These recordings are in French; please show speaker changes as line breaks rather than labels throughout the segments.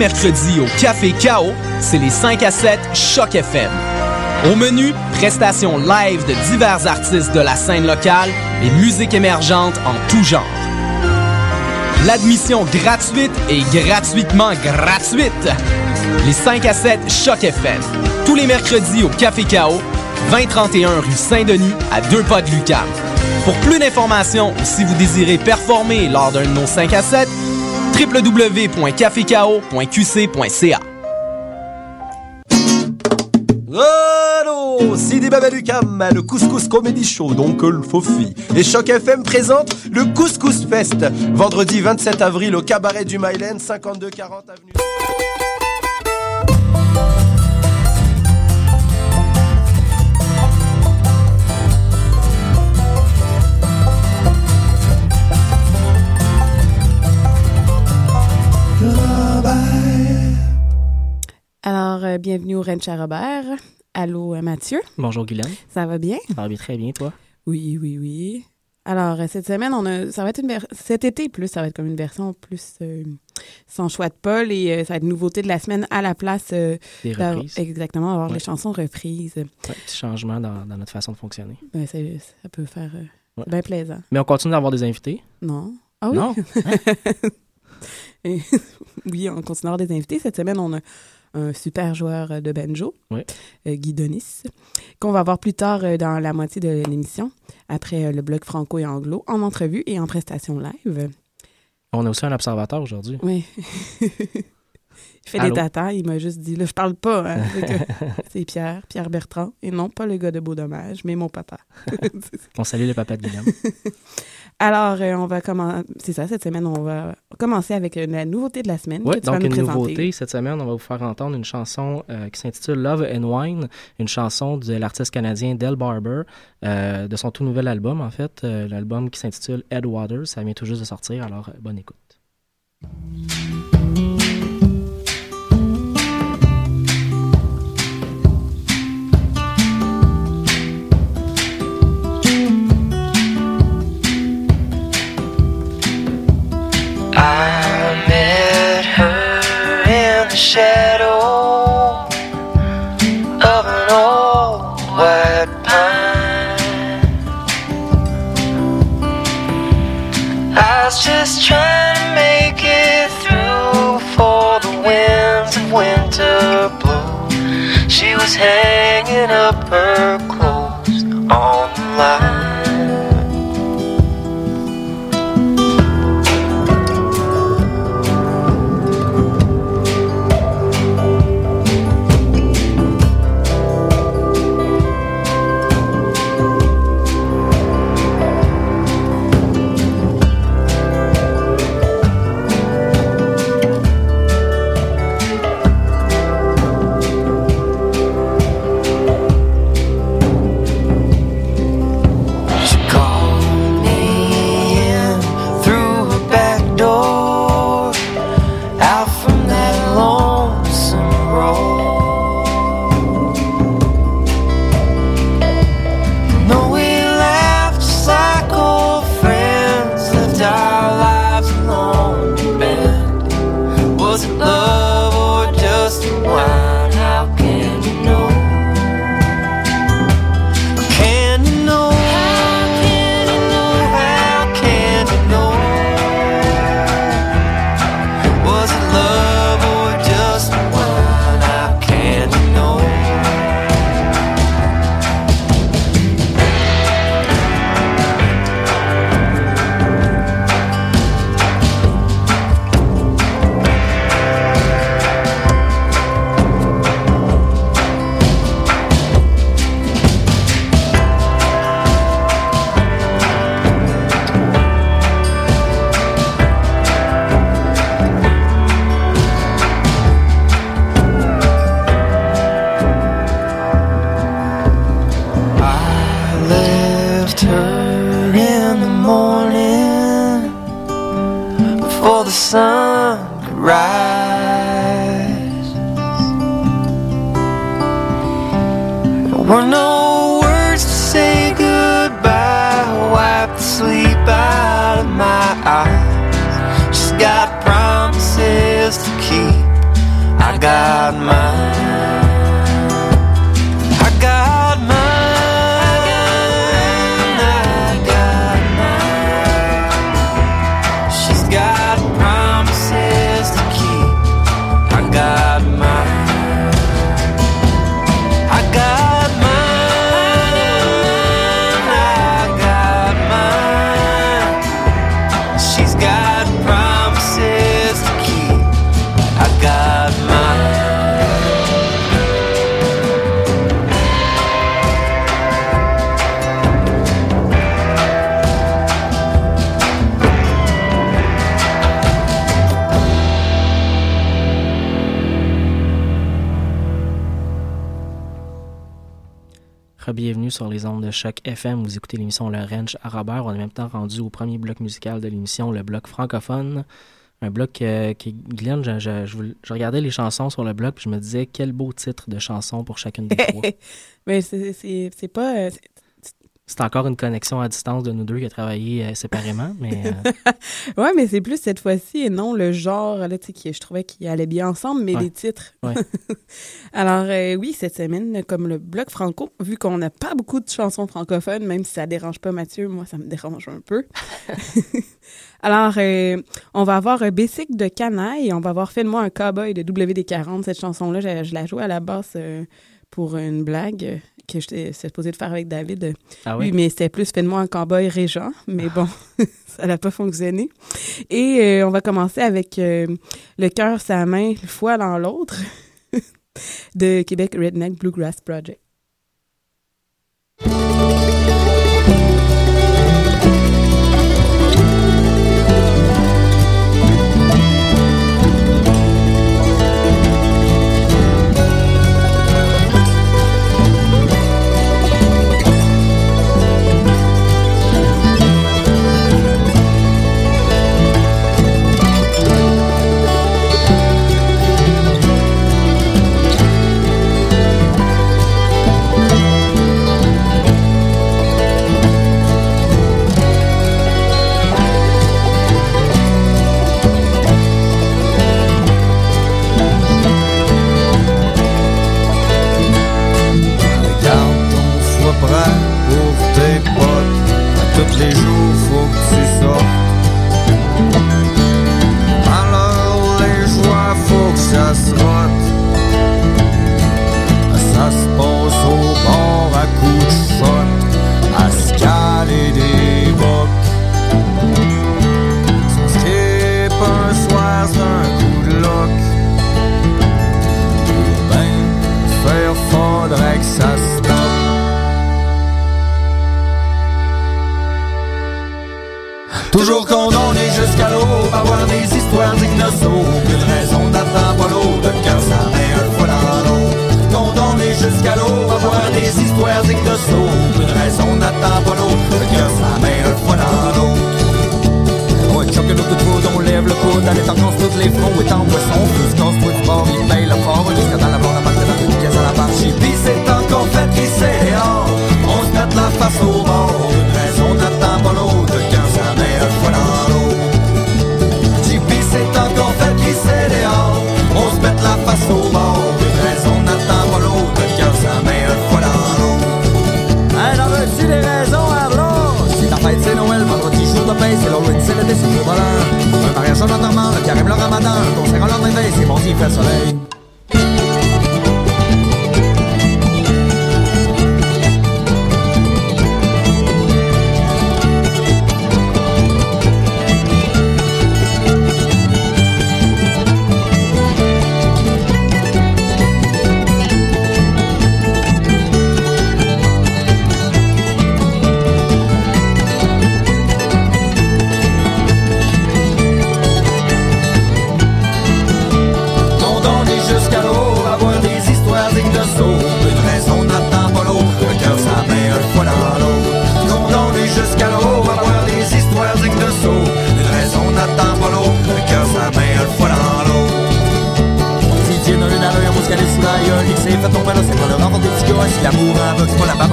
les mercredis au Café Chaos, c'est les 5 à 7 Choc FM. Au menu, prestations live de divers artistes de la scène locale et musique émergente en tout genre. L'admission gratuite et gratuitement gratuite. Les 5 à 7 Choc FM. Tous les mercredis au Café Chaos, 2031 rue Saint-Denis, à deux pas de Lucam. Pour plus d'informations ou si vous désirez performer lors d'un de nos 5 à 7, www.cafecao.qc.ca.
Allô, Sidi Babalucam, le Couscous Comedy Show, donc le Fofi. Et Choc FM présente le Couscous Fest, vendredi 27 avril au cabaret du Myland, 5240 avenue.
Alors, euh, bienvenue au Ranch à Robert. Allô, euh, Mathieu.
Bonjour Guylaine.
Ça va bien?
Ça va bien très bien, toi?
Oui, oui, oui. Alors, euh, cette semaine, on a, ça va être une cet été plus, ça va être comme une version plus sans choix de Paul et ça va être une nouveauté de la semaine à la place
Des
d'avoir-
reprises.
exactement, avoir
Ouais.
les chansons reprises.
Ouais, petit changement dans, dans notre façon de fonctionner.
Ben, ça peut faire
Ouais.
bien plaisant.
Mais on continue d'avoir des invités?
Non? Ah oui?
Non?
Et- oui, on continue à avoir des invités. Cette semaine, on a un super joueur de banjo, euh, Guy Donis, qu'on va voir plus tard euh, dans la moitié de l'émission, après euh, le bloc franco et anglo, en entrevue et en prestation live.
On a aussi un observateur aujourd'hui.
Oui. il fait
Allô?
des tatas, il m'a juste dit, là, je parle pas. hein. C'est Pierre, Pierre Bertrand, et non pas le gars de Beau Dommage, mais mon papa.
On salue le papa de Guillaume.
Alors, euh, on va commencer, c'est ça, cette semaine, on va commencer avec euh, la nouveauté de la semaine.
Oui, donc
nous
une
présenter.
nouveauté. Cette semaine, on va vous faire entendre une chanson euh, qui s'intitule Love and Wine, une chanson de l'artiste canadien Del Barber, de son tout nouvel album, en fait, l'album qui s'intitule Headwaters. Ça vient tout juste de sortir, alors bonne écoute.
I met her in the shadow
sur les ondes de choc FM. Vous écoutez l'émission Le Ranch à Robert. On est même temps rendu au premier bloc musical de l'émission, le bloc francophone. Un bloc euh, qui, Glenn, je, je, regardais les chansons sur le bloc puis je me disais quel beau titre de chanson pour chacune des trois.
Mais c'est pas. Euh, c'est
encore une connexion à distance de nous deux qui a travaillé euh, séparément, mais... Euh.
Mais c'est plus cette fois-ci, et non le genre, là, je trouvais qu'ils allait bien ensemble, mais les titres. Alors, euh, oui, cette semaine, comme le bloc franco, vu qu'on n'a pas beaucoup de chansons francophones, même si ça dérange pas Mathieu, moi, ça me dérange un peu. Alors, on va avoir Basic de Canaille, on va avoir fait de moi un cowboy de WD-40. Cette chanson-là, je, la jouais à la basse pour une blague que j'étais supposée de faire avec David.
Ah
oui? Mais c'était plus Fais-moi un cowboy régent. Mais ah. bon, ça n'a pas fonctionné. Et euh, on va commencer avec euh, Le cœur, sa main, le foie dans l'autre de Québec Redneck Bluegrass Project.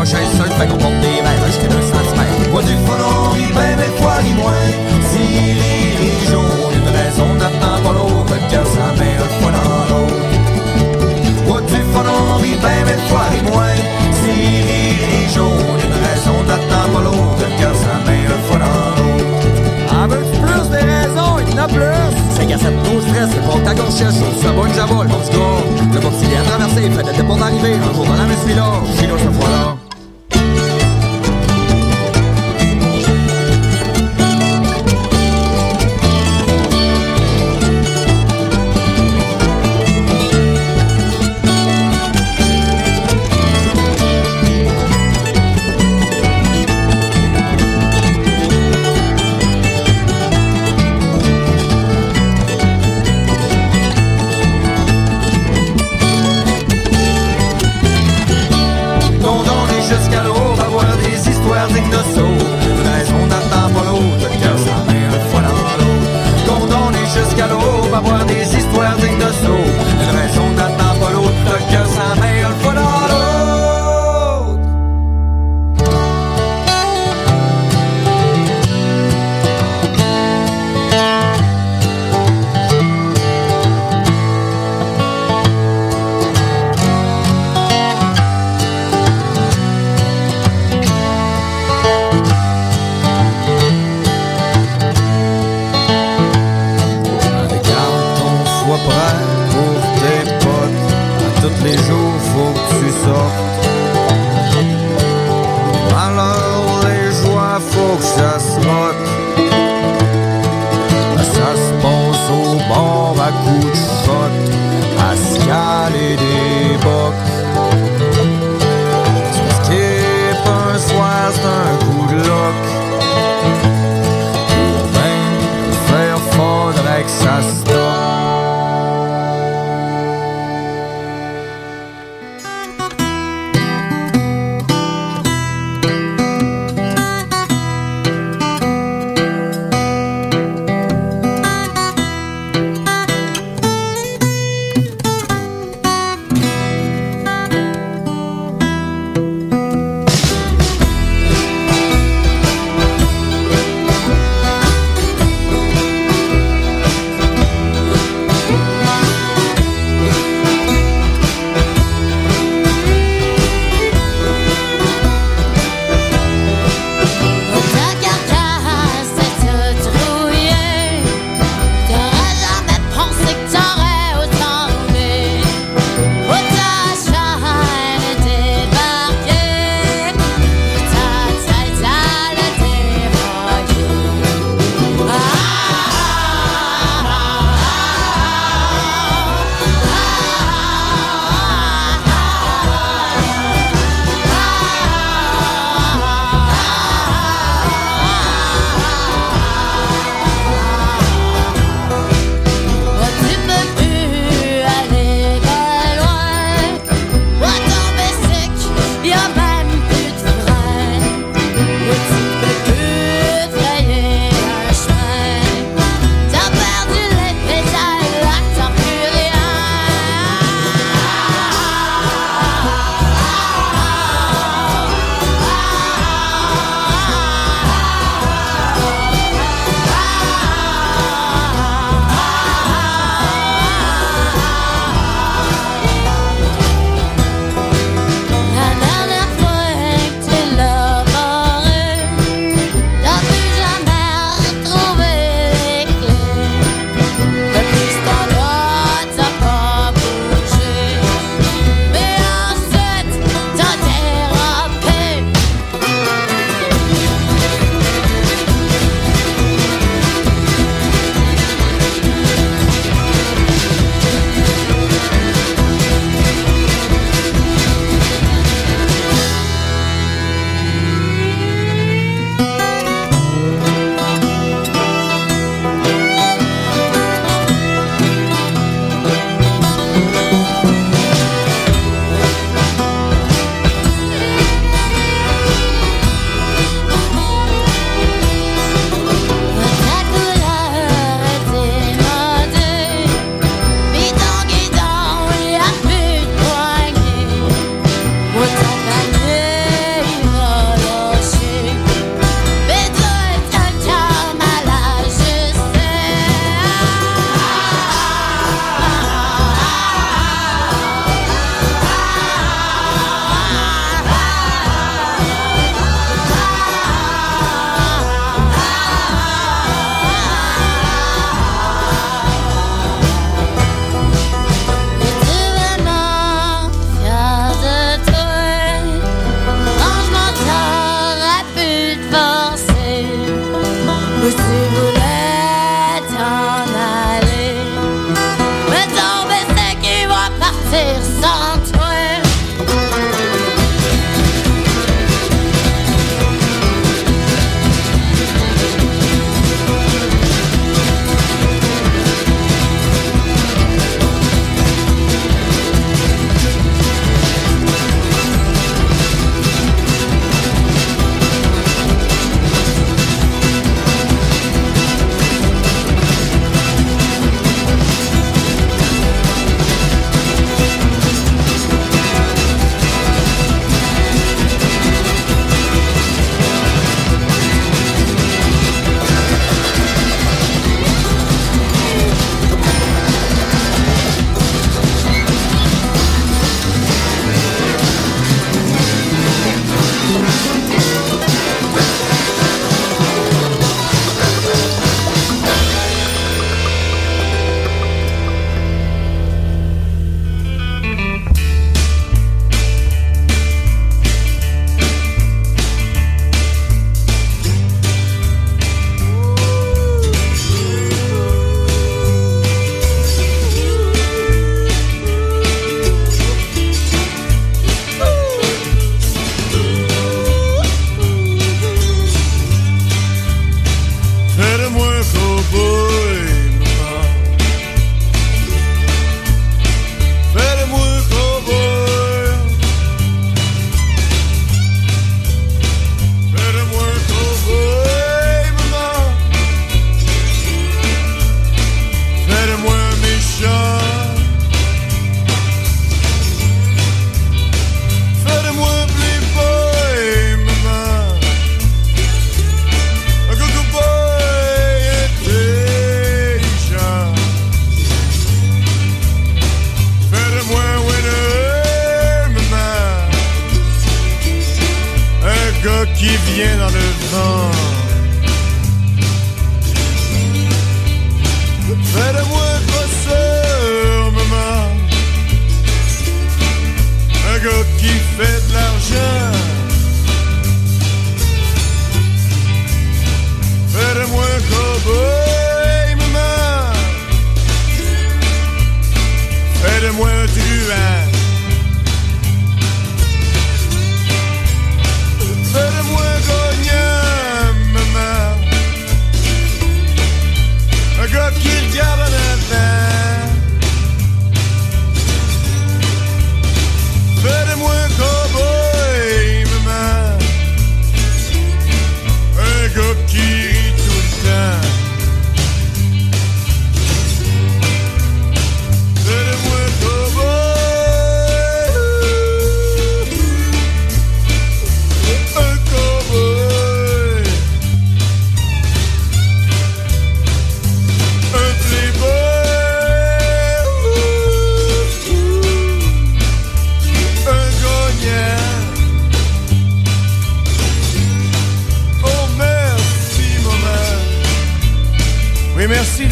Sunshine Certified Hong Kong. book.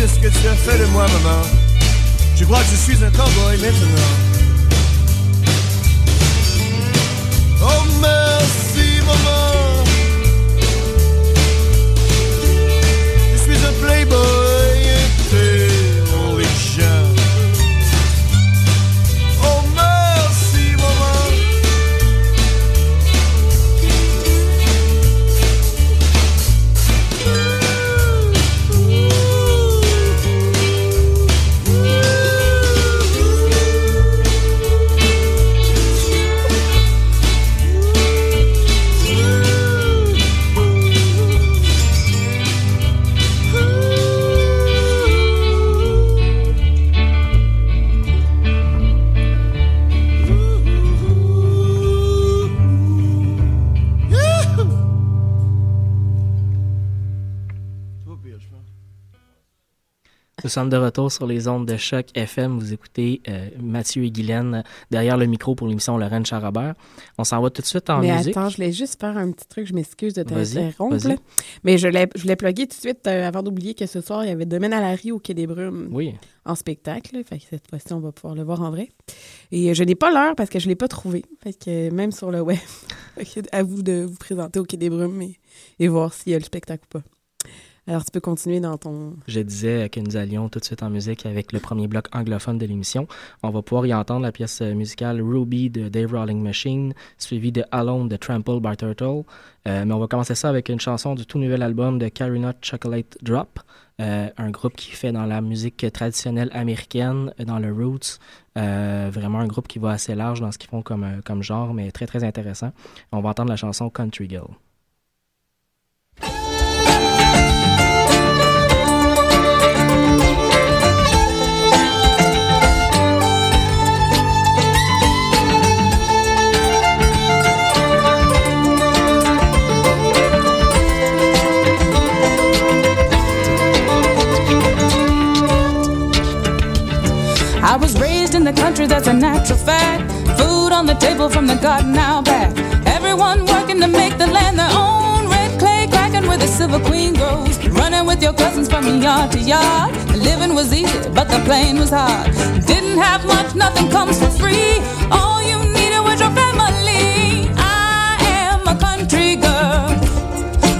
De
ce
que tu as fait de moi, maman. Je crois que je suis un cowboy maintenant. Oh, merci, maman. Je suis un playboy
sommes de retour sur les ondes de choc FM. Vous écoutez euh, Mathieu et Guylaine derrière le micro pour l'émission Lorraine Charrobert. On s'en va tout de suite en
Mais
musique.
attends, je voulais juste faire un petit truc. Je m'excuse de t'interrompre. Mais je voulais, je voulais plugger tout de suite, euh, avant d'oublier que ce soir, il y avait Domaine à la rue au Quai des Brumes
Oui.
en spectacle. Fait que cette fois-ci, on va pouvoir le voir en vrai. Et euh, je n'ai pas l'heure parce que je ne l'ai pas trouvé. Fait que euh, même sur le web, à vous de vous présenter au Quai des Brumes et, et voir s'il y a le spectacle ou pas. Alors, tu peux continuer dans ton...
Je disais que nous allions tout de suite en musique avec le premier bloc anglophone de l'émission. On va pouvoir y entendre la pièce euh, musicale Ruby de Dave Rolling Machine, suivie de Alone de Trample by Turtle. Euh, mais on va commencer ça avec une chanson du tout nouvel album de Carina Chocolate Drop, euh, un groupe qui fait dans la musique traditionnelle américaine, dans le roots. Euh, vraiment un groupe qui va assez large dans ce qu'ils font comme, euh, comme genre, mais très très intéressant. On va entendre la chanson Country Girl.
The that's a natural fact. Food on the table from the garden out back. Everyone working to make the land their own. Red clay cracking where the silver queen grows. Running with your cousins from yard to yard. Living was easy, but the playing was hard. Didn't have much, nothing comes for free. All you needed was your family. I am a country girl.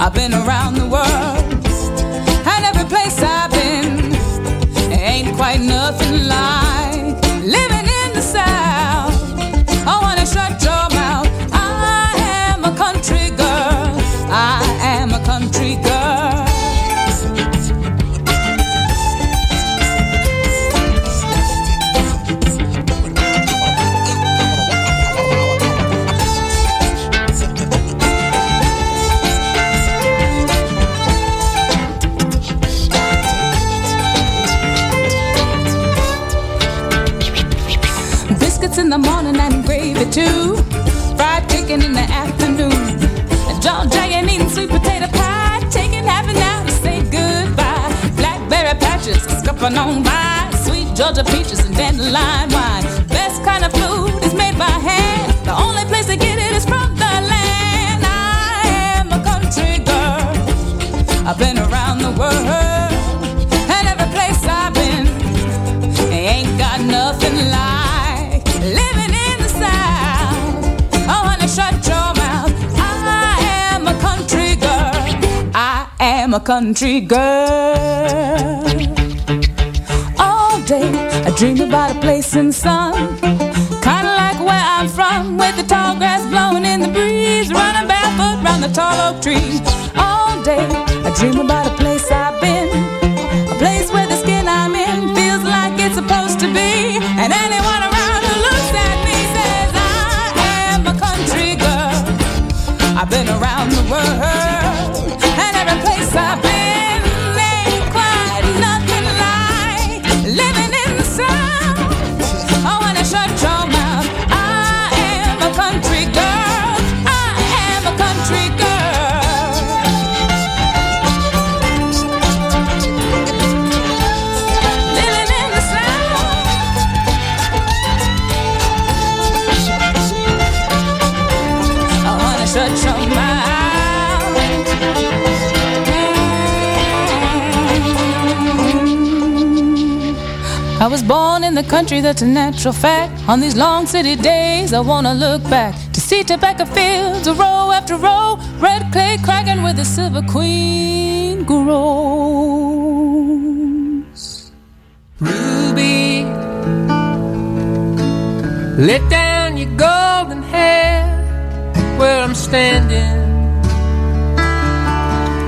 I've been around the world. And every place I've been ain't quite nothing like run on by. Sweet Georgia peaches and dandelion wine. Best kind of food is made by hand. The only place to get it is from the land. I am a country girl. I've been around the world. And every place I've been ain't got nothing like living in the South. Oh, honey, shut your mouth. I am a country girl. I am a country girl. All day I dream about a place in the sun. Kinda like where I'm from, with the tall grass blowing in the breeze, running barefoot round the tall oak tree. All day I dream about a place I've been, I was born in the country, that's a natural fact. On these long city days, I wanna look back to see tobacco fields, row after row, red clay cracking where the silver queen grows.
Ruby, let down your golden hair where I'm standing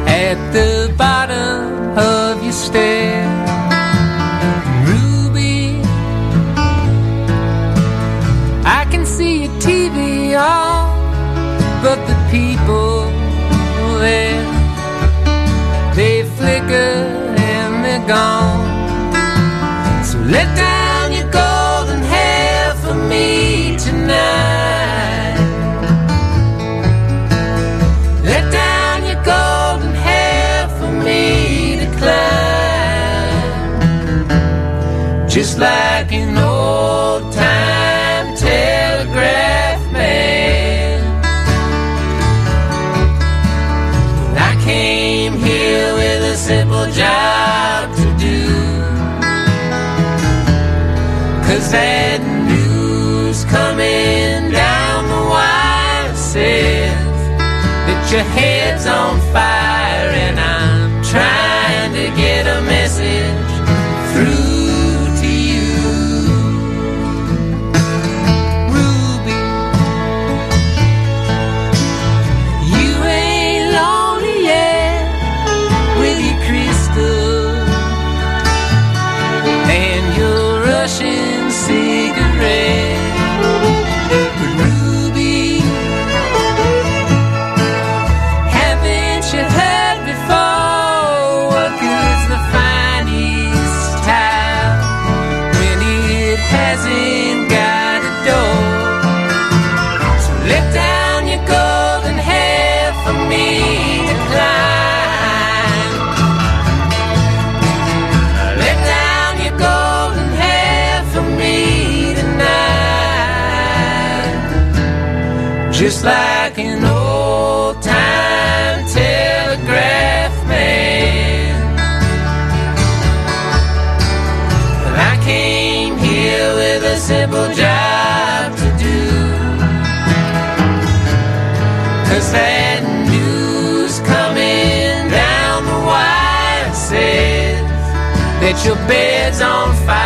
at the bottom of your stair. On, but the people there, they flicker and they're gone. So let down your golden hair for me tonight. Let down your golden hair for me to climb. Just like an old head's on fire, Just like an old time telegraph man. I came here with a simple job to do. Cause that news coming down the wire says that your bed's on fire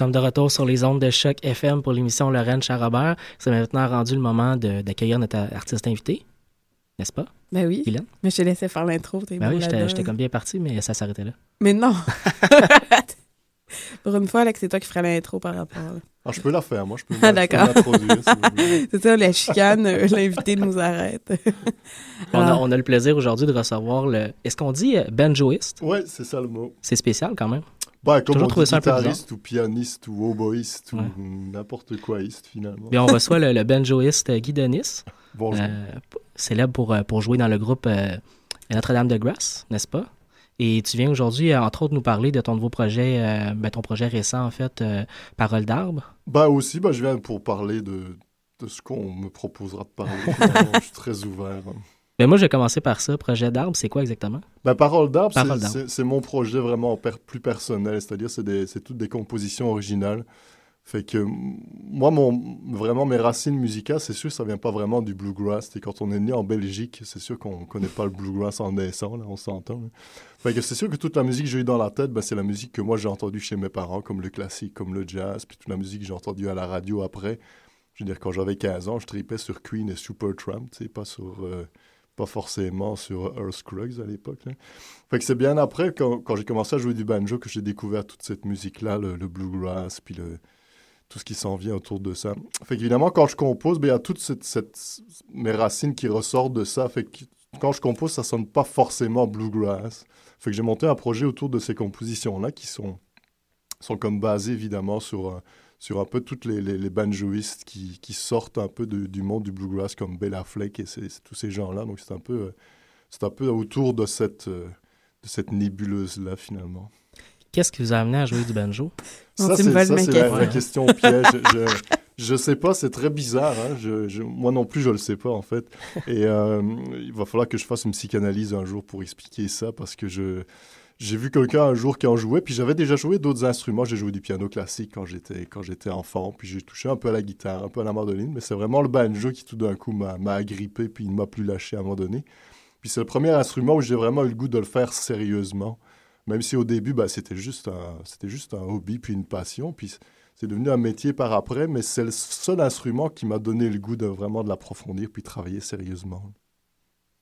sommes de retour sur les ondes de choc FM pour l'émission Lorraine Charrobert. C'est maintenant rendu le moment d'accueillir notre artiste invité, n'est-ce pas?
Ben oui.
Hélène?
Mais je te laissais faire l'intro. t'es
Ben
bon
oui, j'étais comme bien parti, mais ça s'arrêtait là.
Mais non! Pour une fois, Alex, c'est toi qui feras l'intro par rapport. là.
Ah, je peux la faire, moi, je peux,
Ah, d'accord. c'est ça, la chicane, euh, l'invité nous arrête.
On a, on a le plaisir aujourd'hui de recevoir le. Est-ce qu'on dit euh, banjoiste?
Ouais, c'est ça le mot.
C'est spécial quand même.
Bah, comme
Toujours trouvé ça un peu
guitariste ou pianiste ou oboïste
Ouais.
ou n'importe quoiiste, finalement.
Bien, on reçoit le, le banjoiste Guy Denis,
Bonjour.
euh, célèbre pour, euh, pour jouer dans le groupe euh, Notre-Dame de Grâce, n'est-ce pas? Et tu viens aujourd'hui, euh, entre autres, nous parler de ton nouveau projet, euh, ben, ton projet récent, en fait, euh, Parole d'arbre.
Bah aussi, bah, je viens pour parler de, de ce qu'on me proposera de parler. je suis très ouvert.
Ben, moi, je vais commencer par ça. Projet d'arbre, c'est quoi exactement?
Bah, Parole d'arbre, c'est- mon projet vraiment per- plus personnel, c'est-à-dire c'est toutes des compositions originales. Fait que moi, mon, vraiment, mes racines musicales, c'est sûr, ça vient pas vraiment du bluegrass. Et quand on est né en Belgique, c'est sûr qu'on connaît pas le bluegrass en naissant, là, on s'entend. Fait que c'est sûr que toute la musique que j'ai eue dans la tête, ben, c'est la musique que moi j'ai entendue chez mes parents, comme le classique, comme le jazz, puis toute la musique que j'ai entendue à la radio après. Je veux dire, quand j'avais 15 ans, je tripais sur Queen et Supertramp, tu sais, pas sur... euh, pas forcément sur Earth Scruggs à l'époque. Fait que c'est bien après, quand, j'ai commencé à jouer du banjo, que j'ai découvert toute cette musique-là, le, bluegrass, puis tout ce qui s'en vient autour de ça. Fait qu'évidemment, quand je compose, ben, il y a toutes cette- mes racines qui ressortent de ça. Fait que quand je compose, ça sonne pas forcément bluegrass. Fait que j'ai monté un projet autour de ces compositions-là qui sont, sont comme basées évidemment sur, euh, sur un peu toutes les, les, les banjoistes qui, qui sortent un peu de- du monde du bluegrass comme Bella Fleck et tous ces gens-là. Donc c'est un peu, euh, c'est un peu autour de cette, euh, de cette nébuleuse-là finalement.
Qu'est-ce qui vous a amené à jouer du banjo?
Ça, c'est la,
question.
la question piège. je, je sais pas, c'est très bizarre. hein. Je, je- moi non plus, je le sais pas, en fait. Et euh, il va falloir que je fasse une psychanalyse un jour pour expliquer ça, parce que je j'ai vu quelqu'un un jour qui en jouait, puis j'avais déjà joué d'autres instruments. J'ai joué du piano classique quand j'étais quand j'étais enfant, puis j'ai touché un peu à la guitare, un peu à la mandoline, mais c'est vraiment le banjo qui tout d'un coup m'a agrippé, puis il ne m'a plus lâché à un moment donné. Puis c'est le premier instrument où j'ai vraiment eu le goût de le faire sérieusement. Même si au début, bah, c'était juste, un- c'était juste un hobby, puis une passion. Puis c'est devenu un métier par après, mais c'est le seul instrument qui m'a donné le goût de vraiment de l'approfondir, puis travailler sérieusement.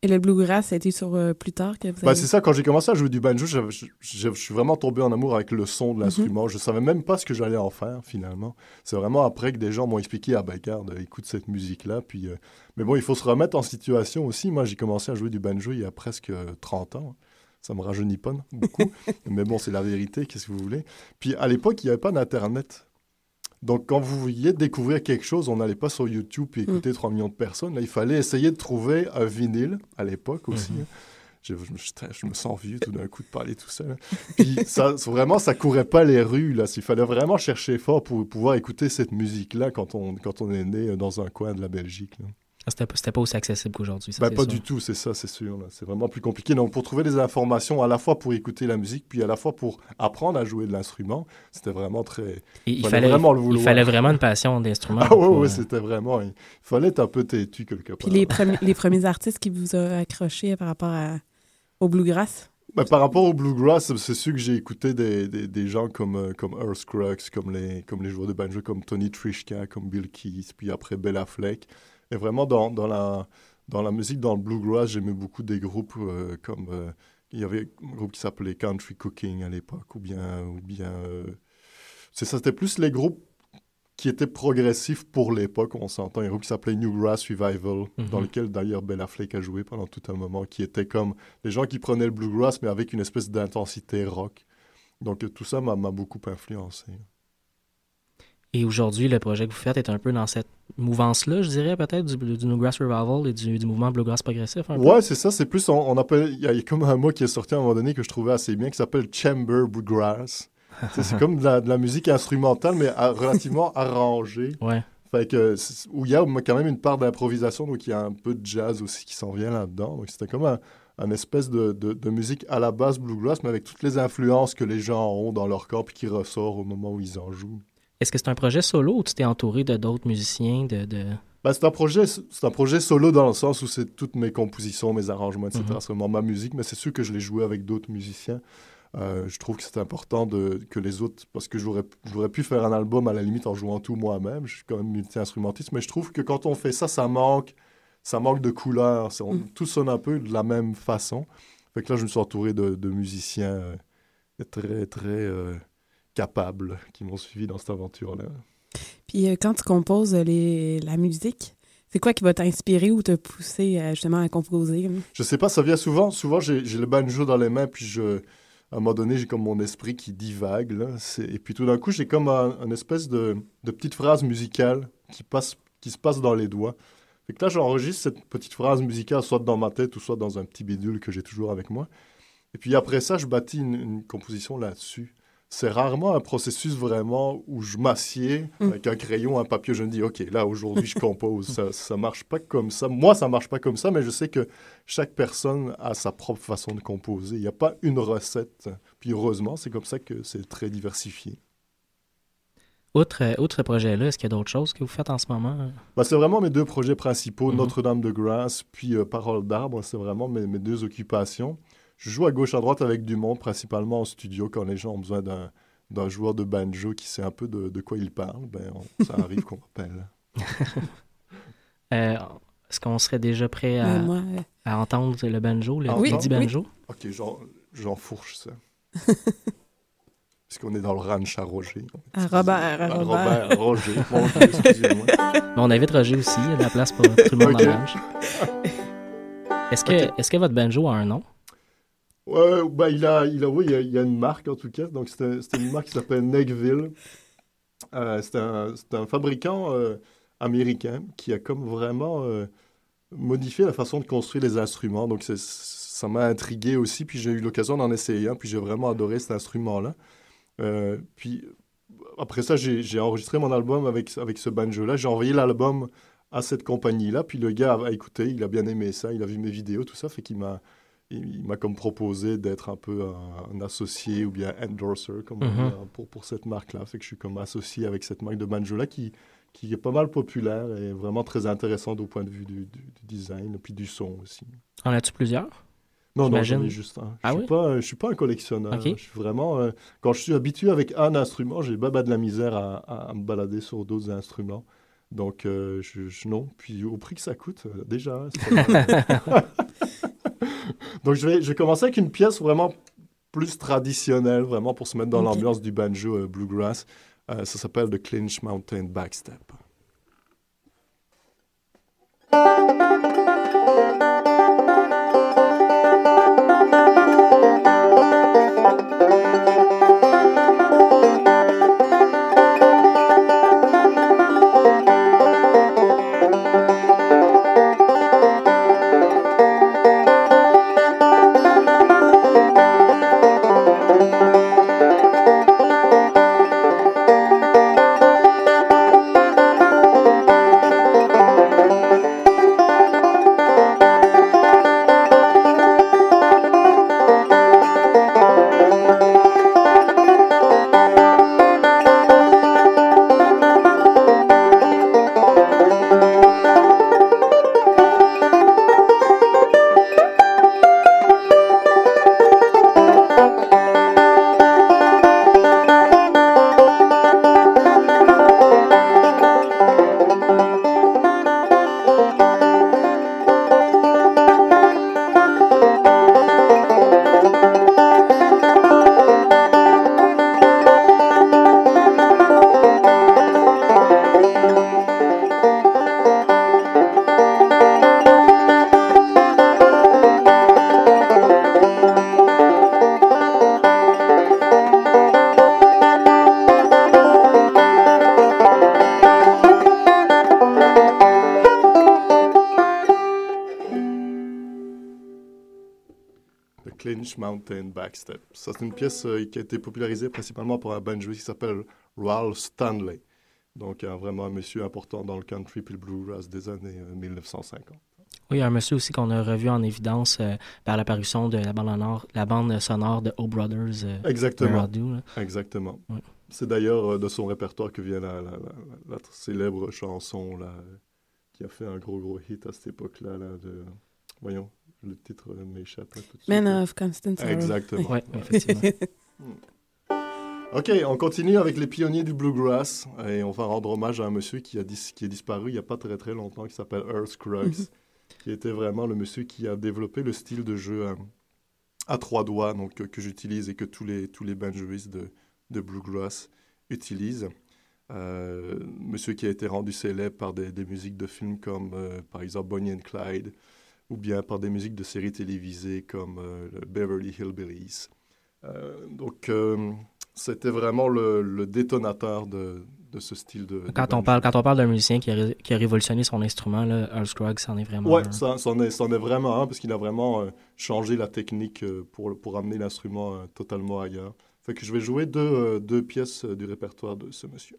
Et le bluegrass, ça a été sur euh, plus tard que vous
Bah,
avez...
c'est ça, quand j'ai commencé à jouer du banjo, je, suis vraiment tombé en amour avec le son de l'instrument. Je savais même pas ce que j'allais en faire, finalement. C'est vraiment après que des gens m'ont expliqué, ah ben, écoute cette musique-là. Puis, euh, Mais bon, il faut se remettre en situation aussi. Moi, j'ai commencé à jouer du banjo il y a presque euh, 30 ans. Ça me rajeunit pas beaucoup. Mais bon, c'est la vérité, qu'est-ce que vous voulez. Puis à l'époque, il n'y avait pas d'Internet. Donc, quand vous vouliez découvrir quelque chose, on n'allait pas sur YouTube et écouter 3 millions de personnes. Là, il fallait essayer de trouver un vinyle à l'époque aussi. hein. Je, je, je- je me sens vieux tout d'un coup de parler tout ça. là. Puis ça, vraiment, ça courait pas les rues. Là. Il fallait vraiment chercher fort pour pouvoir écouter cette musique-là quand on, quand on est né dans un coin de la Belgique. là.
C'était pas, aussi accessible qu'aujourd'hui.
Ben, pas
sûr.
du tout, c'est ça, c'est sûr. C'est vraiment plus compliqué. Donc, pour trouver des informations, à la fois pour écouter la musique, puis à la fois pour apprendre à jouer de l'instrument, c'était vraiment très.
Et il,
fallait vraiment le
il
vouloir.
fallait vraiment une passion d'instrument.
Ah ouais,
pour,
ouais,
euh,
c'était vraiment. Il fallait être un peu têtu quelque part.
Puis les, premi- les premiers artistes qui vous ont accroché par rapport à- au bluegrass?
Ben, par rapport au bluegrass, c'est sûr que j'ai écouté des, des, des gens comme, euh, comme Earl Scruggs, comme les, comme les joueurs de banjo, comme Tony Trishka, comme Bill Keith, puis après Bella Fleck. Et vraiment, dans, dans, la, dans la musique, dans le bluegrass, j'aimais beaucoup des groupes euh, comme... euh, il y avait un groupe qui s'appelait Country Cooking à l'époque, ou bien... Ou bien euh, c'est ça, c'était plus les groupes qui étaient progressifs pour l'époque, on s'entend. Un groupe qui s'appelait New Grass Revival, dans
Mhm.
lequel d'ailleurs Ben Affleck a joué pendant tout un moment, qui était comme les gens qui prenaient le bluegrass, mais avec une espèce d'intensité rock. Donc tout ça m'a beaucoup influencé.
Et aujourd'hui, le projet que vous faites est un peu dans cette mouvance-là, je dirais, peut-être, du, du Newgrass Revival et du, du mouvement Bluegrass progressif. Un.
Ouais, c'est ça, c'est plus, on, on appelle, il y, a- il y a comme un mot qui est sorti à un moment donné que je trouvais assez bien, qui s'appelle Chamber Bluegrass. C'est comme de la, de la musique instrumentale, mais à- relativement arrangée.
Ouais.
Fait que, où il y a quand même une part d'improvisation, donc il y a un peu de jazz aussi qui s'en vient là-dedans. Donc c'était comme un, un espèce de, de- de musique à la base bluegrass, mais avec toutes les influences que les gens ont dans leur corps puis qui ressort au moment où ils en jouent.
Est-ce que c'est un projet solo ou tu t'es entouré de d'autres musiciens, de... de...
Ben, c'est un projet, c'est un projet solo dans le sens où c'est toutes mes compositions, mes arrangements, etc.
Mhm.
C'est vraiment ma musique, mais c'est sûr que je l'ai joué avec d'autres musiciens. Euh, je trouve que c'est important de, que les autres, parce que j'aurais j'aurais pu faire un album à la limite en jouant tout moi-même, je suis quand même multi-instrumentiste, mais je trouve que quand on fait ça, ça manque, ça manque de on-
Mm.
tout sonne un peu de la même façon. Fait que là, je me suis entouré de, de musiciens euh, très, très euh, capables qui m'ont suivi dans cette aventure-là.
Puis euh, quand tu composes euh, les, la musique, c'est quoi qui va t'inspirer ou te pousser euh, justement à composer?
Je sais pas, ça vient souvent. Souvent, j'ai le banjo dans les mains, puis je, à un moment donné, j'ai comme mon esprit qui divague. Là. Et puis tout d'un coup, j'ai comme un, un espèce de, de petite phrase musicale qui, passe, qui se passe dans les doigts. Fait que là, j'enregistre cette petite phrase musicale, soit dans ma tête ou soit dans un petit bidule que j'ai toujours avec moi. Et puis après ça, je bâtis une, une composition là-dessus. C'est rarement un processus vraiment où je m'assieds
Mm.
avec un crayon, un papier, je me dis, OK, là, aujourd'hui, je compose. ça, ça marche pas comme ça. Moi, ça marche pas comme ça, mais je sais que chaque personne a sa propre façon de composer. Il n'y a pas une recette. Puis heureusement, c'est comme ça que c'est très diversifié.
Outre, euh, outre ce projet-là, est-ce qu'il y a d'autres choses que vous faites en ce moment?
Bah, c'est vraiment mes deux projets principaux,
Mhm.
Notre-Dame de Grâce, puis euh, Parole d'arbre. C'est vraiment mes, mes deux occupations. Je joue à gauche à droite avec du monde, principalement en studio, quand les gens ont besoin d'un, d'un joueur de banjo qui sait un peu de, de quoi il parle. Ben, on- ça arrive qu'on m'appelle.
Euh, est-ce qu'on serait déjà prêt à,
Euh, moi,
à entendre le banjo, le
Ah, Oui,
dit
oui.
banjo?
OK, j'en, j'enfourche ça. Puisqu'on est dans le ranch à Roger.
à Robert, à
À
Robert.
Robert, à Roger. Excusez-moi.
Mais on invite Roger aussi, il y a de la place pour tout le monde dans le ranch. Est-ce que, est-ce que votre banjo a un nom?
Ouais, bah, il a, il a, oui, il y a, une marque en tout cas. Donc, c'était une marque qui s'appelle Neckville. Euh, c'est un, un fabricant euh, américain qui a comme vraiment euh, modifié la façon de construire les instruments. Donc, ça m'a intrigué aussi. Puis, j'ai eu l'occasion d'en essayer un. Puis, j'ai vraiment adoré cet instrument-là. Euh, puis, après ça, j'ai enregistré mon album avec, avec ce banjo-là. J'ai envoyé l'album à cette compagnie-là. Puis, le gars a écouté, il a bien aimé ça. Il a vu mes vidéos, tout ça. Fait qu'il m'a il, m'a comme proposé d'être un peu un, un associé ou bien endorser, comme
Mhm.
hein, pour, pour cette marque-là. Fait que je suis comme associé avec cette marque de banjo-là qui, qui est pas mal populaire et vraiment très intéressante au point de vue du, du- du design et puis du son aussi.
En as-tu plusieurs?
Non, non, j'en ai juste un.
Ah
je
oui?
suis pas, je suis pas un collectionneur. Je suis vraiment, euh, quand je suis habitué avec un instrument, j'ai baba de la misère à, à- à me balader sur d'autres instruments. Donc, euh, je, je- non. Puis au prix que ça coûte, euh, déjà. Donc, je vais, je vais commencer avec une pièce vraiment plus traditionnelle, vraiment pour se mettre dans l'ambiance du banjo euh, bluegrass. Euh, ça s'appelle The Clinch Mountain Backstep. Ça, c'est une pièce euh, qui a été popularisée principalement par un banjoiste qui s'appelle Ralph Stanley. Donc, un- vraiment un monsieur important dans le country puis le bluegrass des années euh, 1950.
Oui, il y a un monsieur aussi qu'on a revu en évidence euh, par l'apparition de la bande, sonore, la bande sonore de O Brothers. euh,
Exactement.
Do.
Exactement. C'est d'ailleurs euh, de son répertoire que vient la, la- la- la célèbre chanson là, euh, qui a fait un gros, gros hit à cette époque-là. Là, de... Voyons, le titre euh, m'échappe. tout de suite.
Men of Constant Sorrow.
Exactement.
Ouais, effectivement.
Ok, on continue avec les pionniers du bluegrass et on va rendre hommage à un monsieur qui, a dis- qui est disparu il n'y a pas très très longtemps, qui s'appelle Earl Scruggs, qui était vraiment le monsieur qui a développé le style de jeu euh, à trois doigts, donc que, que j'utilise et que tous les tous les banjoistes de, de bluegrass utilisent. Euh, monsieur qui a été rendu célèbre par des, des musiques de films comme euh, par exemple Bonnie and Clyde, ou bien par des musiques de séries télévisées comme euh, Beverly Hillbillies. Euh, donc, euh, c'était vraiment le, le détonateur de, de ce style de. de
Quand on parle, quand on parle d'un musicien qui a, qui a révolutionné son instrument, là, Earl Scruggs, c'en est vraiment
Ouais,
un.
ça, c'en est, est vraiment un parce qu'il a vraiment changé la technique pour, pour amener l'instrument totalement ailleurs. Fait que je vais jouer deux, deux pièces du répertoire de ce monsieur.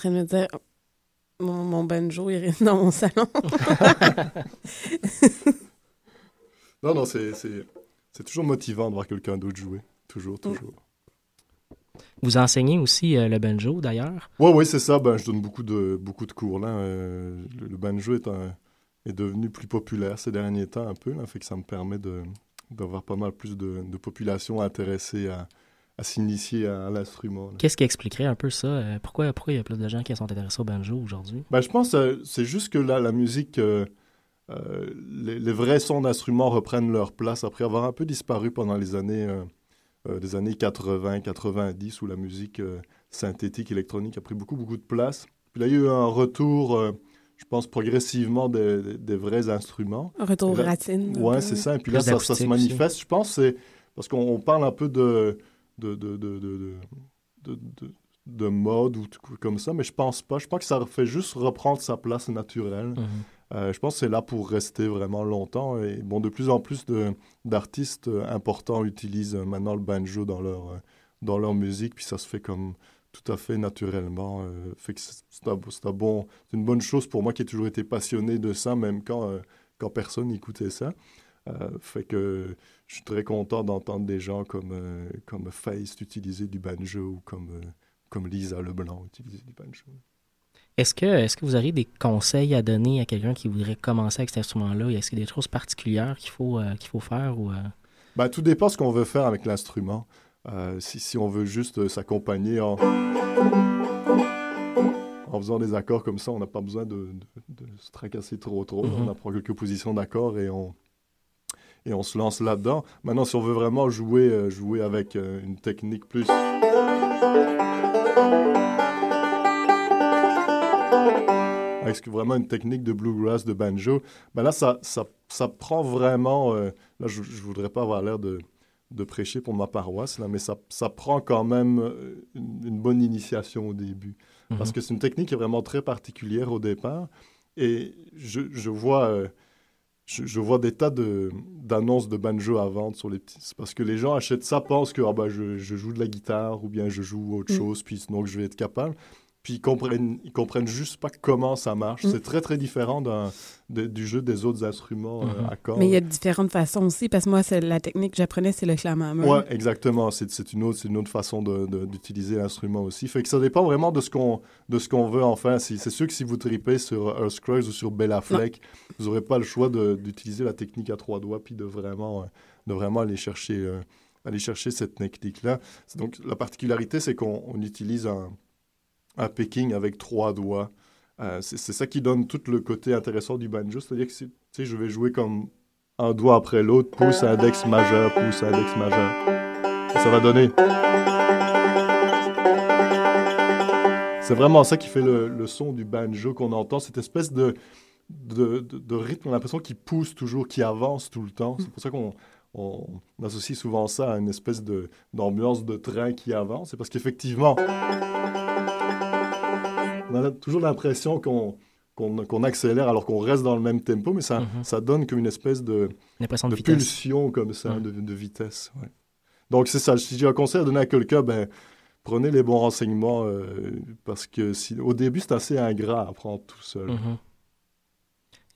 Train de me dire, mon, mon banjo, il reste dans mon salon.
Non, non, c'est, c'est, c'est toujours motivant de voir quelqu'un d'autre jouer. Toujours, toujours.
Vous enseignez aussi euh, le banjo, d'ailleurs?
Oui, oui, c'est ça. Ben, je donne beaucoup de, beaucoup de cours. Là. Euh, le, le banjo est, un- est devenu plus populaire ces derniers temps, un peu. Là, fait que ça me permet de, d'avoir pas mal plus de, de population intéressée à, à s'initier à, à l'instrument.
Qu'est-ce qui expliquerait un peu ça? euh, pourquoi, pourquoi il y a plus de gens qui sont intéressés au banjo aujourd'hui?
Ben, je pense que c'est juste que là, la musique, euh, euh, les, les vrais sons d'instruments reprennent leur place après avoir un peu disparu pendant les années, euh, euh, des années 80, 90, où la musique euh, synthétique, électronique a pris beaucoup, beaucoup de place. Puis là, il y a eu un retour, euh, je pense, progressivement des, des- des vrais instruments.
Un retour ratine, peu.
c'est ça. Et puis
Plus
là, ça, se
aussi.
manifeste. Je pense c'est parce qu'on on parle un peu de, de, de, de, de, de, de- de mode ou comme ça, mais je pense pas. Je pense que ça fait juste reprendre sa place naturelle.
Mhm.
Euh, je pense que c'est là pour rester vraiment longtemps. Et bon, de plus en plus d'artistes euh, importants utilisent euh, maintenant le banjo dans leur, dans leur musique, puis ça se fait comme tout à fait naturellement. euh, fait que c'est un, un bon, une bonne chose pour moi qui ai toujours été passionné de ça, même quand, euh, quand personne n'écoutait ça. Euh, fait que je suis très content d'entendre des gens comme, euh, comme Feist utiliser du banjo ou comme, euh, comme Lisa Leblanc utiliser du banjo.
Est-ce que, est que vous aurez des conseils à donner à quelqu'un qui voudrait commencer avec cet instrument-là? Est-ce qu'il y a des choses particulières qu'il faut, euh, qu'il faut faire? Ou,
Ben, tout dépend ce qu'on veut faire avec l'instrument. Si, si on veut juste s'accompagner en... en faisant des accords comme ça, on n'a pas besoin de, de- de se tracasser trop trop.
Mhm.
On apprend quelques positions d'accords et on, et on se lance là-dedans. Maintenant, si on veut vraiment jouer, euh, jouer avec euh, une technique plus... avec vraiment une technique de bluegrass, de banjo, ben là, ça, ça, ça prend vraiment... euh, là, je ne voudrais pas avoir l'air de, de prêcher pour ma paroisse, là, mais ça, ça prend quand même une, une bonne initiation au début. Parce
Mhm.
que c'est une technique qui est vraiment très particulière au départ. Et je, je vois... je, je vois des tas de- d'annonces de, banjo à vendre sur les petits. C'est parce que les gens achètent ça, pensent que ah bah, je, je joue de la guitare ou bien je joue autre
Mm.
chose, puis donc je vais être capable. Puis ils comprennent, ils comprennent juste pas comment ça marche.
Mm.
C'est très très différent d'un- de- du jeu des autres instruments euh,
Mhm.
à cordes.
Mais il y a différentes façons aussi, parce que moi, c'est la technique que j'apprenais, c'est le clamamur.
Ouais, exactement. C'est c'est une autre, c'est une autre façon de- de- d'utiliser l'instrument aussi. Fait que ça dépend vraiment de ce qu'on de ce qu'on veut en faire. Si- C'est sûr que si vous tripez sur Earth Scruggs ou sur Bella Fleck, vous n'aurez pas le choix de- d'utiliser la technique à trois doigts puis de vraiment, euh, de vraiment aller chercher, euh, aller chercher cette technique-là. C'est Donc la particularité, c'est qu'on on utilise un, un picking avec trois doigts. Euh, c'est ça qui donne tout le côté intéressant du banjo. C'est-à-dire que si- je vais jouer comme un doigt après l'autre, pouce, index majeur, pouce, index majeur. Ça va donner. C'est vraiment ça qui fait le, son du banjo qu'on entend, cette espèce de, rythme, on a l'impression qu'il pousse toujours, qu'il avance tout le temps. C'est pour ça qu'on on, on associe souvent ça à une espèce d'ambiance de, train qui avance. C'est parce qu'effectivement, on a toujours l'impression qu'on accélère alors qu'on reste dans le même tempo, mais ça,
Mhm.
ça donne comme une espèce de,
Une de,
de pulsion comme ça,
Mm.
de, de vitesse. ouais. Donc c'est ça. Si j'ai un conseil à donner à quelqu'un, ben, prenez les bons renseignements euh, parce que si, au début c'est assez ingrat à apprendre tout seul.
Mhm.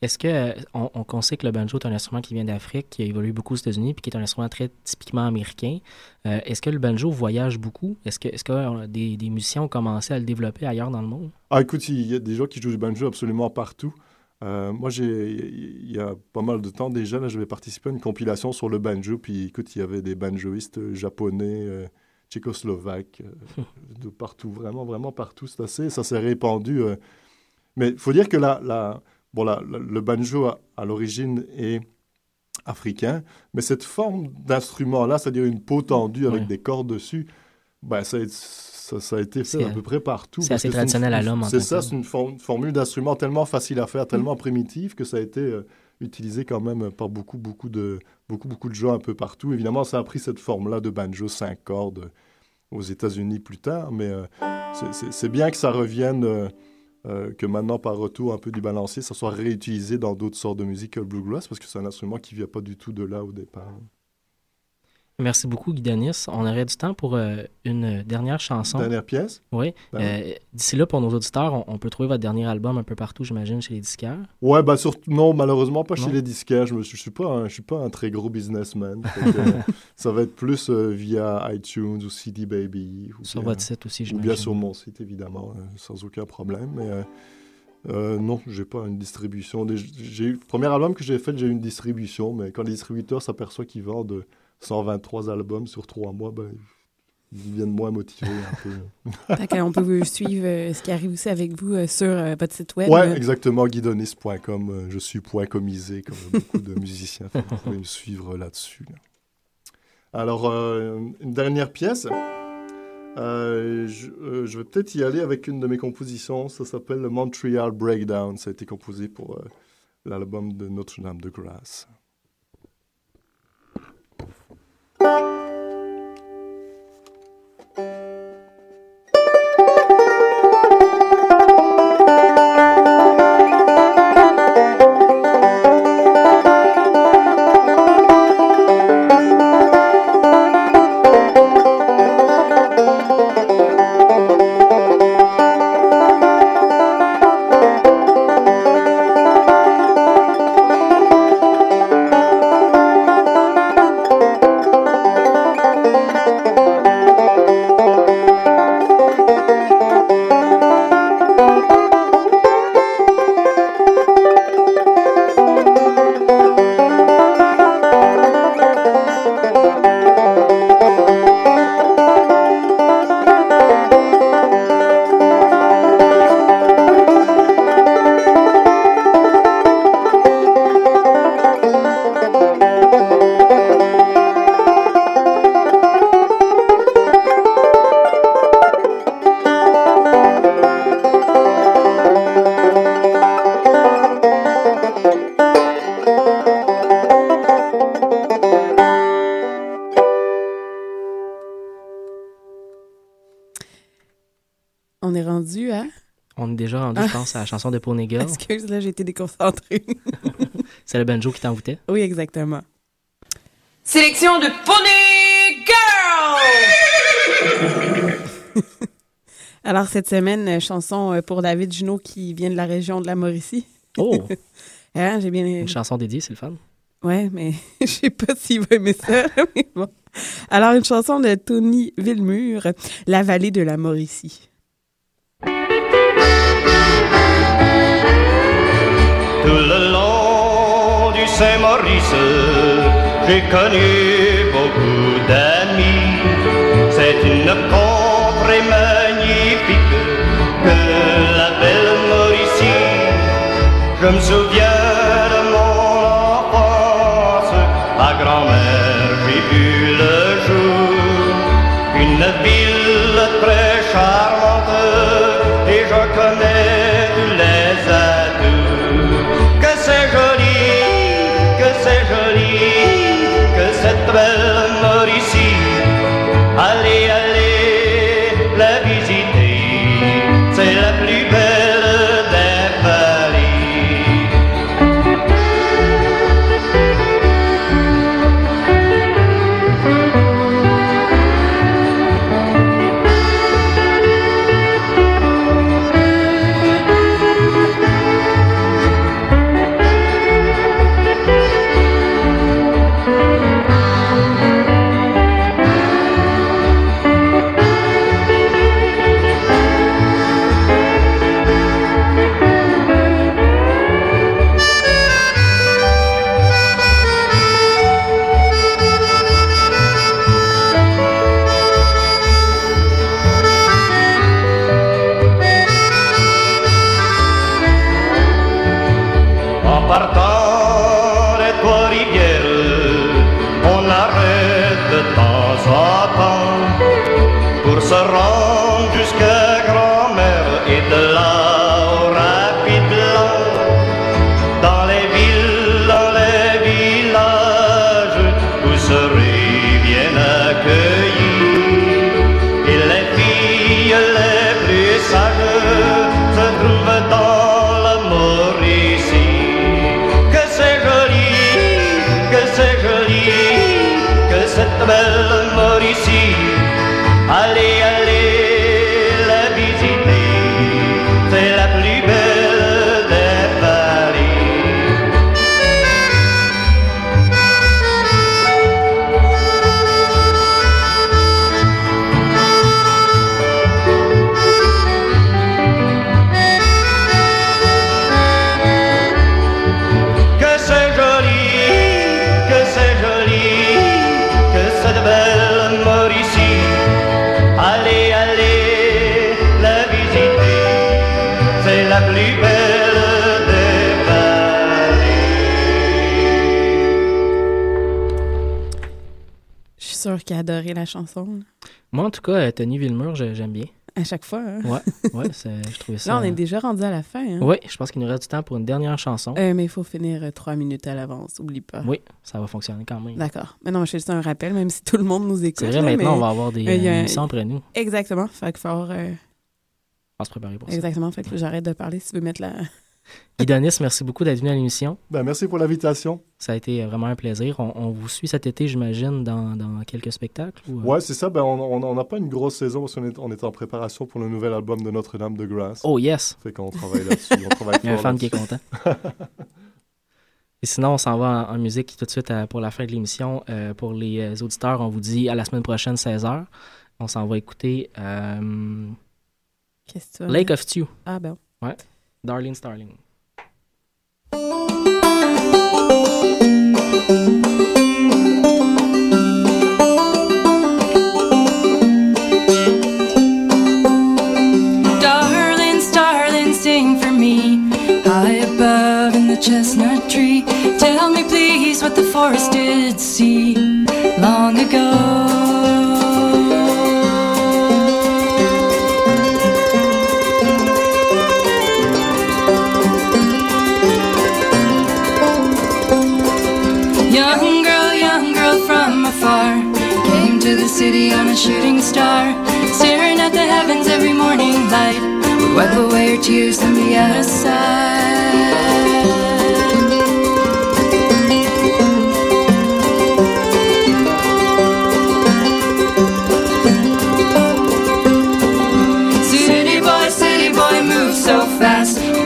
Est-ce que euh, on, on- sait que le banjo est un instrument qui vient d'Afrique, qui a évolué beaucoup aux États-Unis, puis qui est un instrument très typiquement américain. Euh, est-ce que le banjo voyage beaucoup? Est-ce que, est-ce que euh, des, des musiciens ont commencé à le développer ailleurs dans le monde?
Ah écoute, il y a des gens qui jouent du banjo absolument partout. Euh, moi, j'ai, il y a pas mal de temps déjà, là, j'avais participé à une compilation sur le banjo, puis écoute, il y avait des banjoistes japonais, euh, tchécoslovaques, de partout, vraiment, vraiment partout. C'est assez, ça s'est répandu. Mais il faut dire que la, la, bon, la- la- le banjo, à, à l'origine, est africain, mais cette forme d'instrument-là, c'est-à-dire une peau tendue avec
Ouais.
des cordes dessus, ben, ça, a- ça, ça a été fait à peu près partout.
c'est assez
une-
traditionnel à l'homme en
C'est ça, c'est une, for- une formule d'instrument tellement facile à faire, tellement primitive que ça a été euh, utilisé quand même par beaucoup, beaucoup de, beaucoup, beaucoup de gens un peu partout. Évidemment, ça a pris cette forme-là de banjo cinq cordes euh, aux États-Unis plus tard, mais euh, c'est- bien que ça revienne, euh, euh, que maintenant, par retour un peu du balancier, ça soit réutilisé dans d'autres sortes de musique que le bluegrass, parce que c'est un instrument qui ne vient pas du tout de là au départ.
Merci beaucoup, Guy Denis. On aurait du temps pour euh, une dernière chanson.
Dernière pièce?
Oui.
Ben
Euh, D'ici là, pour nos auditeurs, on, on peut trouver votre dernier album un peu partout, j'imagine, chez les disquaires.
Ouais, bah surtout, non, malheureusement pas chez les disquaires. Je ne suis, pas un- je suis pas un très gros businessman. Euh, ça va être plus via iTunes ou CD Baby. Ou
Sur
bien,
votre site aussi,
Ou
j'imagine.
bien sur mon site, évidemment, sans aucun problème. Mais euh, non, j'ai pas une distribution. J'ai le premier album que j'ai fait, j'ai eu une distribution, mais quand les distributeurs s'aperçoivent qu'ils vendent 123 albums sur trois mois, ben, ils deviennent moins motivés un peu.
Qu'on peut suivre euh, ce qui arrive aussi avec vous euh, sur euh, votre site web. Là.
exactement, guidonis.com. euh, je suis point comisé, comme beaucoup de musiciens. Vous pouvez me suivre là-dessus. là. Alors, une dernière pièce. Euh, je, euh, je vais peut-être y aller avec une de mes compositions. Ça s'appelle le Montreal Breakdown. Ça a été composé pour euh, l'album de Notre-Dame de Grâce.
On est rendu à?
On est déjà rendu, je pense, à la chanson de Pony Girl.
Excuse, là, j'ai été déconcentrée.
C'est le banjo qui t'envoûtait.
Oui, exactement.
Sélection de Pony Girl!
Alors, cette semaine, chanson euh, pour David Junot qui vient de la région de la Mauricie.
Oh!
Hein, j'ai bien
Une chanson dédiée, c'est le fun.
Ouais, mais je sais pas s'il va aimer ça. mais bon. Alors, une chanson de Tony Villemur, La vallée de la Mauricie.
Tout le long du Saint-Maurice, j'ai connu beaucoup d'amis. C'est une contrée magnifique que la belle Mauricie. Je me souviens
adoré la chanson. là.
Moi, en tout cas, euh, Tony Villemur, j'ai- j'aime bien.
À chaque fois. hein.
Ouais, ouais, je trouvais ça.
Là, on est déjà rendu à la fin. hein.
Oui, je pense qu'il nous reste du temps pour une dernière chanson.
Euh, mais il faut finir euh, trois minutes à l'avance, oublie pas.
Oui, ça va fonctionner quand même.
D'accord. Mais non, je fais juste un rappel, même si tout le monde nous écoute.
C'est vrai,
là,
maintenant,
mais-
on va avoir des
a-
euh, émissions après nous.
Exactement. Fait qu'il faut avoir, euh,
On va se préparer pour ça.
Exactement. Fait que j'arrête de parler si tu veux mettre la.
Guidonis, merci beaucoup d'être venu à l'émission.
Ben, merci pour l'invitation.
Ça a été euh, vraiment un plaisir. On, on vous suit cet été, j'imagine, dans, dans quelques spectacles. ou, euh?
Ouais, c'est ça. Ben, on on- on n'a pas une grosse saison parce qu'on est, on est en préparation pour le nouvel album de Notre-Dame de Grâce.
Oh, yes!
Fait qu'on travaille là-dessus. on travaille
Il y a un
fort
fan qui est content. Et sinon, on s'en va en, en musique tout de suite à- pour la fin de l'émission. Euh, pour les euh, auditeurs, on vous dit à la semaine prochaine, 16h. On s'en va écouter euh,
Qu'est-ce que tu veux
Lake of Stew.
Ah, ben.
Ouais. Starling.
Darling, darling, sing for me. High above in the chestnut tree. Tell me, please, what the forest did see star, staring at the heavens every morning light. We wipe away your tears and be out of sight.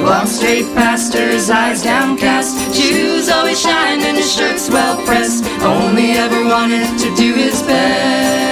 Walked straight past her, his eyes downcast. Shoes always shine and his shirt's well pressed. Only ever wanted to do his best.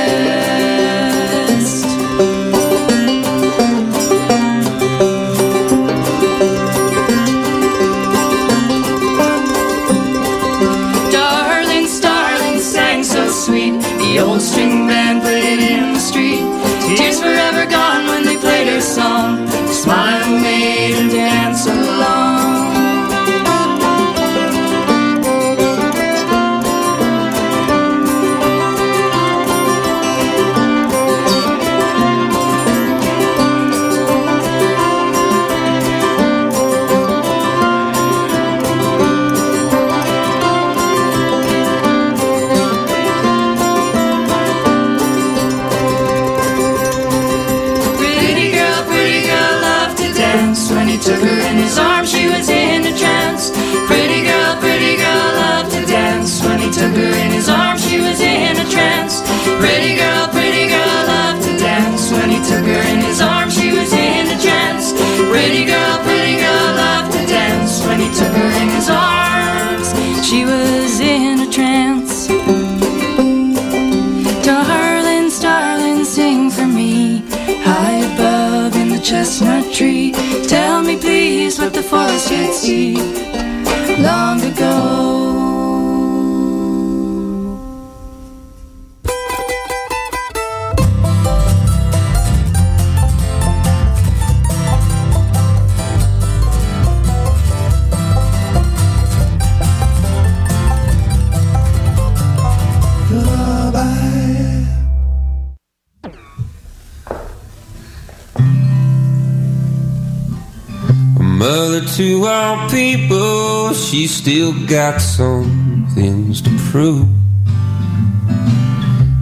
she still got some things to prove.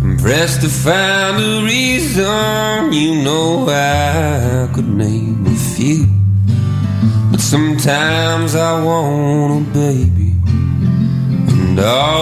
I'm pressed to find a reason, you know I could name a few. But sometimes I want a baby, and all.